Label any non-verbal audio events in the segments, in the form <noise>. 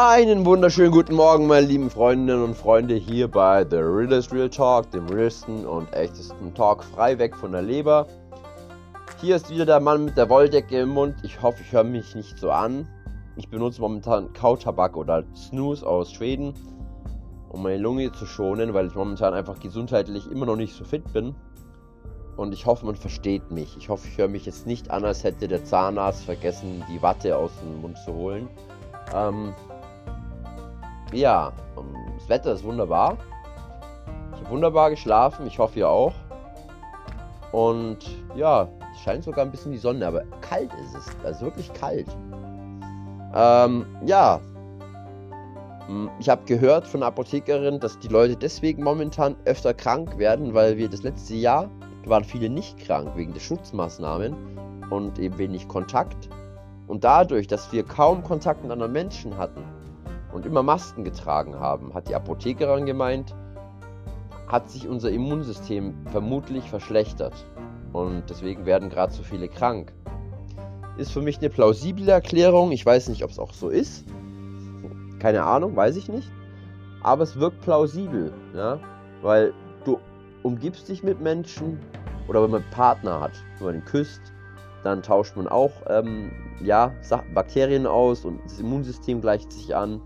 Einen wunderschönen guten Morgen, meine lieben Freundinnen und Freunde, hier bei The Realest Real Talk, dem realsten und echtesten Talk frei weg von der Leber. Hier ist wieder der Mann mit der Wolldecke im Mund. Ich hoffe, ich höre mich nicht so an. Ich benutze momentan Kautabak oder Snooze aus Schweden, um meine Lunge zu schonen, weil ich momentan einfach gesundheitlich immer noch nicht so fit bin. Und ich hoffe, man versteht mich. Ich hoffe, ich höre mich jetzt nicht an, als hätte der Zahnarzt vergessen, die Watte aus dem Mund zu holen. Ähm, ja, ähm, das Wetter ist wunderbar. Ich habe wunderbar geschlafen, ich hoffe ihr auch. Und ja, es scheint sogar ein bisschen die Sonne, aber kalt ist es. Also wirklich kalt. Ähm, ja. Hm, ich habe gehört von der Apothekerin, dass die Leute deswegen momentan öfter krank werden, weil wir das letzte Jahr waren viele nicht krank wegen der Schutzmaßnahmen und eben wenig Kontakt. Und dadurch, dass wir kaum Kontakt mit anderen Menschen hatten, und immer Masken getragen haben, hat die Apothekerin gemeint, hat sich unser Immunsystem vermutlich verschlechtert. Und deswegen werden gerade so viele krank. Ist für mich eine plausible Erklärung. Ich weiß nicht, ob es auch so ist. Keine Ahnung, weiß ich nicht. Aber es wirkt plausibel, ja? weil du umgibst dich mit Menschen oder wenn man einen Partner hat, wenn man ihn küsst, dann tauscht man auch ähm, ja, Bakterien aus und das Immunsystem gleicht sich an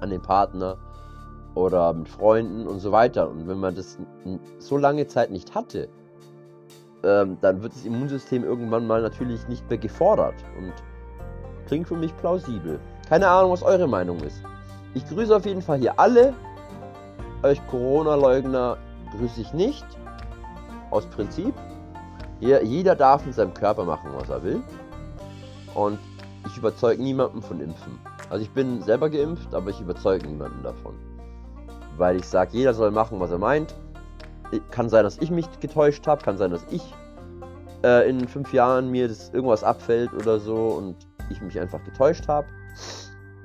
an den Partner oder mit Freunden und so weiter. Und wenn man das so lange Zeit nicht hatte, ähm, dann wird das Immunsystem irgendwann mal natürlich nicht mehr gefordert. Und klingt für mich plausibel. Keine Ahnung, was eure Meinung ist. Ich grüße auf jeden Fall hier alle. Euch Corona-Leugner grüße ich nicht. Aus Prinzip. Jeder darf mit seinem Körper machen, was er will. Und ich überzeuge niemanden von Impfen. Also ich bin selber geimpft, aber ich überzeuge niemanden davon. Weil ich sage, jeder soll machen, was er meint. Kann sein, dass ich mich getäuscht habe, kann sein, dass ich äh, in fünf Jahren mir das irgendwas abfällt oder so und ich mich einfach getäuscht habe.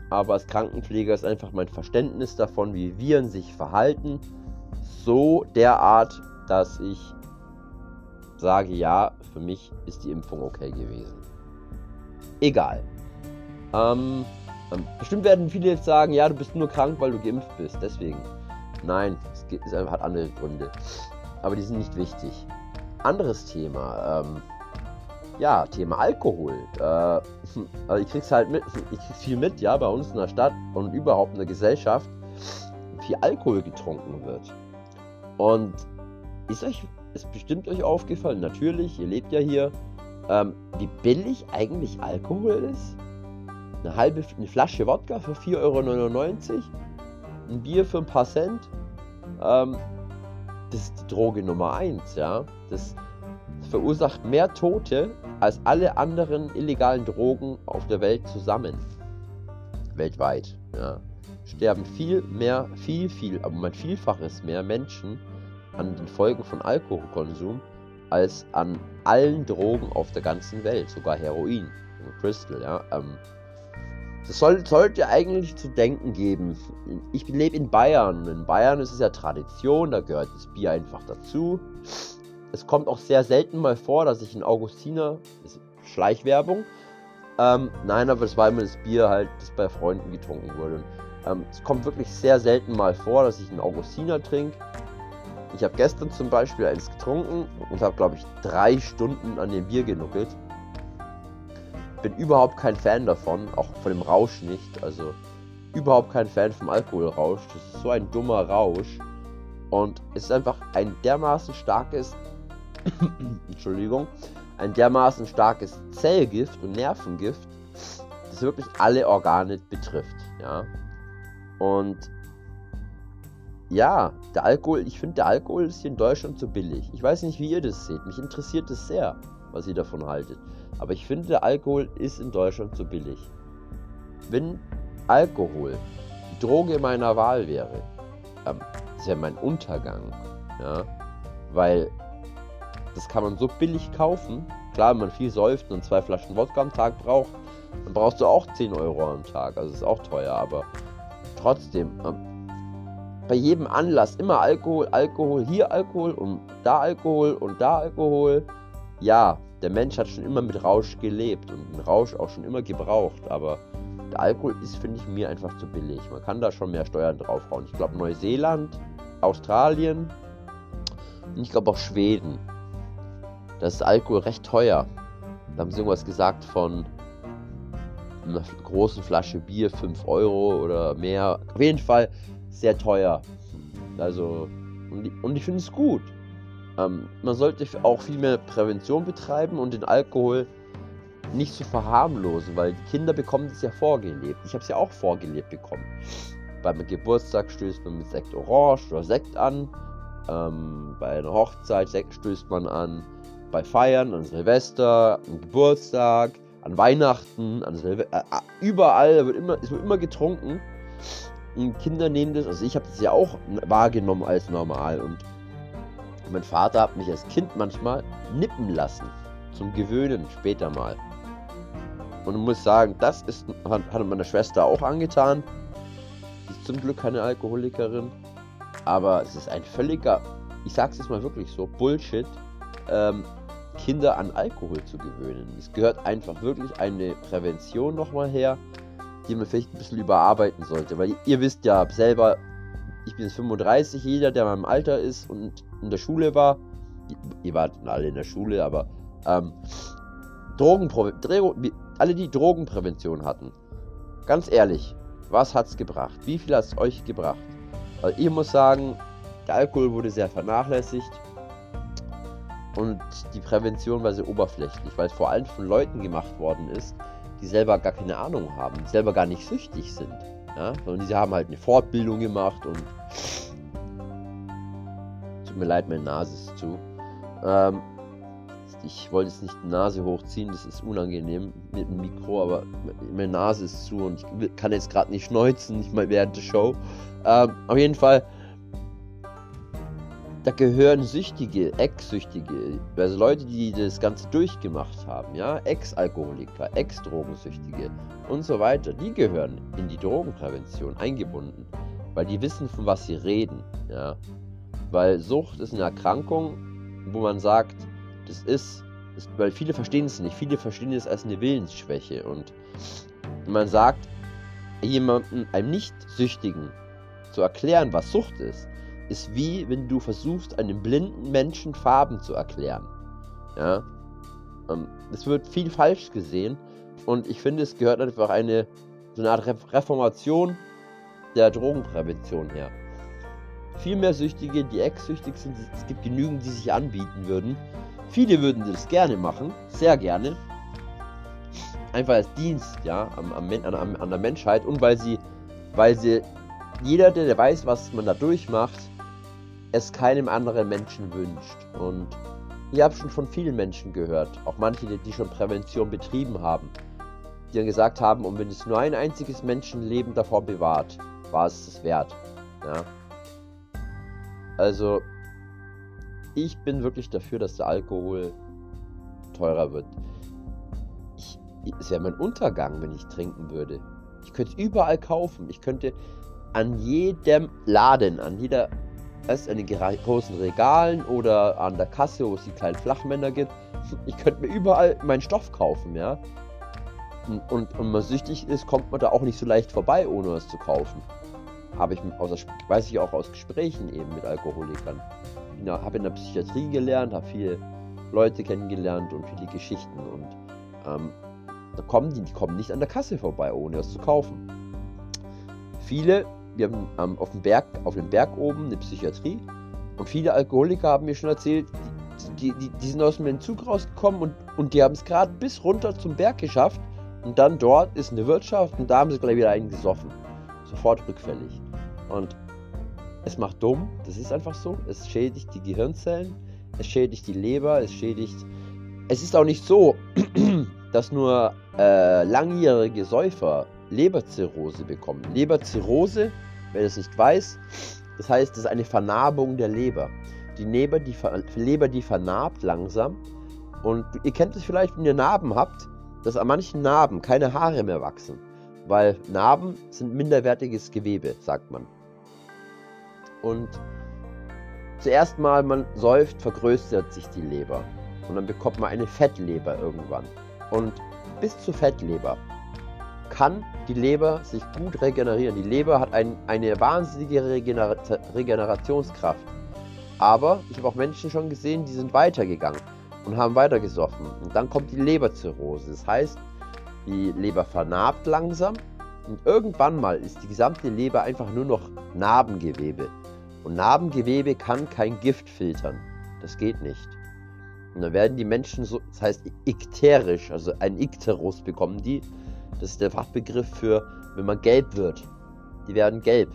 Aber als Krankenpfleger ist einfach mein Verständnis davon, wie Viren sich verhalten, so derart, dass ich sage, ja, für mich ist die Impfung okay gewesen. Egal. Ähm, ähm, bestimmt werden viele jetzt sagen, ja, du bist nur krank, weil du geimpft bist. Deswegen. Nein, es, gibt, es hat andere Gründe. Aber die sind nicht wichtig. Anderes Thema. Ähm, ja, Thema Alkohol. Äh, <laughs> also ich krieg's halt mit, <laughs> ich krieg's viel mit, ja, bei uns in der Stadt und überhaupt in der Gesellschaft, wie Alkohol getrunken wird. Und ist euch, ist bestimmt euch aufgefallen, natürlich, ihr lebt ja hier, ähm, wie billig eigentlich Alkohol ist? eine halbe eine Flasche Wodka für 4,99 Euro, ein Bier für ein paar Cent. Ähm, das ist die Droge Nummer 1, ja. Das verursacht mehr Tote als alle anderen illegalen Drogen auf der Welt zusammen. Weltweit, ja. Sterben viel mehr, viel, viel, aber mein Vielfaches mehr Menschen an den Folgen von Alkoholkonsum als an allen Drogen auf der ganzen Welt, sogar Heroin, Crystal, ja. Ähm, das soll, sollte eigentlich zu denken geben. Ich lebe in Bayern. In Bayern ist es ja Tradition, da gehört das Bier einfach dazu. Es kommt auch sehr selten mal vor, dass ich in Augustiner, Schleichwerbung, ähm, nein, aber es war immer das Bier halt, das bei Freunden getrunken wurde. Ähm, es kommt wirklich sehr selten mal vor, dass ich einen Augustiner trinke. Ich habe gestern zum Beispiel eins getrunken und habe, glaube ich, drei Stunden an dem Bier genuckelt bin überhaupt kein Fan davon, auch von dem Rausch nicht. Also überhaupt kein Fan vom Alkoholrausch. Das ist so ein dummer Rausch. Und es ist einfach ein dermaßen starkes, <coughs> Entschuldigung, ein dermaßen starkes Zellgift und Nervengift, das wirklich alle Organe betrifft. Ja. Und ja, der Alkohol, ich finde, der Alkohol ist hier in Deutschland zu billig. Ich weiß nicht, wie ihr das seht. Mich interessiert es sehr, was ihr davon haltet. Aber ich finde, der Alkohol ist in Deutschland zu billig. Wenn Alkohol die Droge meiner Wahl wäre, ähm, das wäre mein Untergang. Ja? Weil das kann man so billig kaufen. Klar, wenn man viel säuft und zwei Flaschen Wodka am Tag braucht, dann brauchst du auch 10 Euro am Tag. Also ist auch teuer, aber trotzdem, ähm, bei jedem Anlass immer Alkohol, Alkohol, hier Alkohol und da Alkohol und da Alkohol. Ja, der Mensch hat schon immer mit Rausch gelebt und den Rausch auch schon immer gebraucht, aber Der Alkohol ist, finde ich, mir einfach zu billig. Man kann da schon mehr Steuern draufhauen. Ich glaube Neuseeland, Australien und ich glaube auch Schweden. Da ist Alkohol recht teuer. Da haben sie irgendwas gesagt von einer großen Flasche Bier 5 Euro oder mehr. Auf jeden Fall sehr teuer. Also, und, und ich finde es gut. Ähm, man sollte auch viel mehr Prävention betreiben und den Alkohol nicht zu verharmlosen, weil die Kinder bekommen es ja vorgelebt. Ich habe es ja auch vorgelebt bekommen. Beim Geburtstag stößt man mit Sekt Orange oder Sekt an. Ähm, bei einer Hochzeit stößt man an. Bei Feiern, an Silvester, an Geburtstag, an Weihnachten, an Silve äh, äh, überall wird immer, es wird immer getrunken. Kinder nehmen das, also ich habe das ja auch wahrgenommen als normal. Und mein Vater hat mich als Kind manchmal nippen lassen. Zum Gewöhnen später mal. Und muss sagen, das ist, hat, hat meine Schwester auch angetan. Sie ist zum Glück keine Alkoholikerin. Aber es ist ein völliger, ich sag's jetzt mal wirklich so, Bullshit, ähm, Kinder an Alkohol zu gewöhnen. Es gehört einfach wirklich eine Prävention nochmal her, die man vielleicht ein bisschen überarbeiten sollte. Weil ihr wisst ja selber, ich bin jetzt 35, jeder, der in meinem Alter ist und in der Schule war, ihr wart alle in der Schule, aber ähm, Drogenprävention, alle die Drogenprävention hatten, ganz ehrlich, was hat's gebracht? Wie viel hat's euch gebracht? Weil ich muss sagen, der Alkohol wurde sehr vernachlässigt und die Prävention war sehr oberflächlich, weil es vor allem von Leuten gemacht worden ist, die selber gar keine Ahnung haben, die selber gar nicht süchtig sind. Ja? Sondern diese haben halt eine Fortbildung gemacht und tut mir leid, meine Nase ist zu. Ähm, ich wollte jetzt nicht die Nase hochziehen, das ist unangenehm mit dem Mikro, aber meine Nase ist zu und ich kann jetzt gerade nicht schneuzen, nicht mal während der Show. Ähm, auf jeden Fall, da gehören Süchtige, Ex-Süchtige, also Leute, die das Ganze durchgemacht haben, ja, Ex-Alkoholiker, Ex-Drogensüchtige und so weiter, die gehören in die Drogenprävention eingebunden, weil die wissen, von was sie reden, ja. Weil Sucht ist eine Erkrankung, wo man sagt, das ist, ist, weil viele verstehen es nicht. Viele verstehen es als eine Willensschwäche. Und man sagt, jemandem, einem Nicht-Süchtigen, zu erklären, was Sucht ist, ist wie wenn du versuchst, einem blinden Menschen Farben zu erklären. Ja. Ähm, es wird viel falsch gesehen. Und ich finde, es gehört einfach eine, so eine Art Reformation der Drogenprävention her. Viel mehr Süchtige, die ex-süchtig sind, es gibt genügend, die sich anbieten würden. Viele würden das gerne machen, sehr gerne. Einfach als Dienst, ja, am, am, an, an der Menschheit und weil sie, weil sie, jeder, der weiß, was man da durchmacht, es keinem anderen Menschen wünscht. Und ich habe schon von vielen Menschen gehört, auch manche, die schon Prävention betrieben haben, die dann gesagt haben, und wenn es nur ein einziges Menschenleben davor bewahrt, war es es wert. Ja. Also, ich bin wirklich dafür, dass der Alkohol teurer wird. Ich, es wäre mein Untergang, wenn ich trinken würde. Ich könnte es überall kaufen. Ich könnte an jedem Laden, an jeder, erst an den großen Regalen oder an der Kasse, wo es die kleinen Flachmänner gibt, ich könnte mir überall meinen Stoff kaufen, ja. Und, und man süchtig ist, kommt man da auch nicht so leicht vorbei, ohne es zu kaufen. Habe ich, aus, weiß ich auch aus Gesprächen eben mit Alkoholikern ja, habe in der Psychiatrie gelernt, habe viele Leute kennengelernt und viele Geschichten. Und ähm, da kommen die, die kommen nicht an der Kasse vorbei, ohne es zu kaufen. Viele, wir haben ähm, auf, dem Berg, auf dem Berg oben eine Psychiatrie und viele Alkoholiker haben mir schon erzählt, die, die, die sind aus dem Entzug rausgekommen und, und die haben es gerade bis runter zum Berg geschafft und dann dort ist eine Wirtschaft und da haben sie gleich wieder einen gesoffen. Sofort rückfällig. Und es macht dumm, das ist einfach so. Es schädigt die Gehirnzellen, es schädigt die Leber, es schädigt. Es ist auch nicht so, <clears throat> dass nur äh, langjährige Säufer Leberzirrhose bekommen. Leberzirrhose, wer das nicht weiß, das heißt, das ist eine Vernarbung der Leber. Die Leber, die, Leber, die vernarbt langsam. Und ihr kennt es vielleicht, wenn ihr Narben habt, dass an manchen Narben keine Haare mehr wachsen. Weil Narben sind minderwertiges Gewebe, sagt man. Und zuerst mal, man säuft, vergrößert sich die Leber. Und dann bekommt man eine Fettleber irgendwann. Und bis zur Fettleber kann die Leber sich gut regenerieren. Die Leber hat ein, eine wahnsinnige Regener Regenerationskraft. Aber ich habe auch Menschen schon gesehen, die sind weitergegangen und haben weitergesoffen. Und dann kommt die Leberzirrhose. Das heißt, die Leber vernarbt langsam und irgendwann mal ist die gesamte Leber einfach nur noch Narbengewebe. Und Narbengewebe kann kein Gift filtern. Das geht nicht. Und dann werden die Menschen so, das heißt ikterisch, also ein Ikterus bekommen die. Das ist der Fachbegriff für, wenn man gelb wird. Die werden gelb.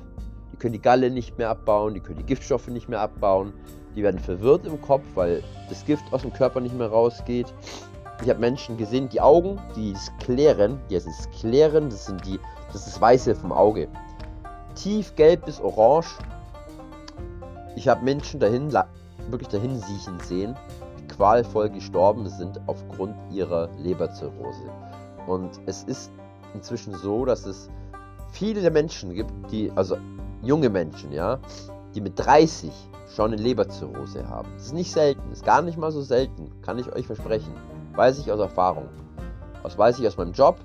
Die können die Galle nicht mehr abbauen, die können die Giftstoffe nicht mehr abbauen. Die werden verwirrt im Kopf, weil das Gift aus dem Körper nicht mehr rausgeht. Ich habe Menschen gesehen, die Augen, die Skleren, die heißen Skleren, das sind die, das ist das Weiße vom Auge. Tiefgelb bis orange. Ich habe Menschen dahin, wirklich dahin siechen sehen, die qualvoll gestorben sind aufgrund ihrer Leberzirrhose. Und es ist inzwischen so, dass es viele Menschen gibt, die, also junge Menschen, ja, die mit 30 schon eine Leberzirrhose haben. Das ist nicht selten, ist gar nicht mal so selten, kann ich euch versprechen. Weiß ich aus Erfahrung. Das weiß ich aus meinem Job.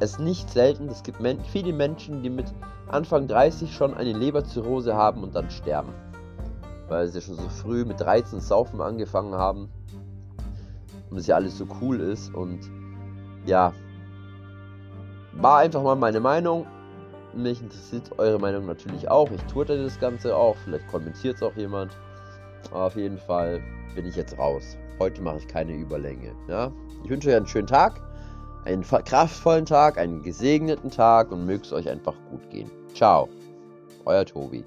Es ist nicht selten, es gibt men viele Menschen, die mit Anfang 30 schon eine Leberzirrhose haben und dann sterben. Weil sie schon so früh mit 13 Saufen angefangen haben. Und es ja alles so cool ist. Und ja, war einfach mal meine Meinung. Mich interessiert eure Meinung natürlich auch. Ich tue das Ganze auch. Vielleicht kommentiert es auch jemand. Aber auf jeden Fall bin ich jetzt raus. Heute mache ich keine Überlänge. Ja? Ich wünsche euch einen schönen Tag, einen kraftvollen Tag, einen gesegneten Tag und möge es euch einfach gut gehen. Ciao, euer Tobi.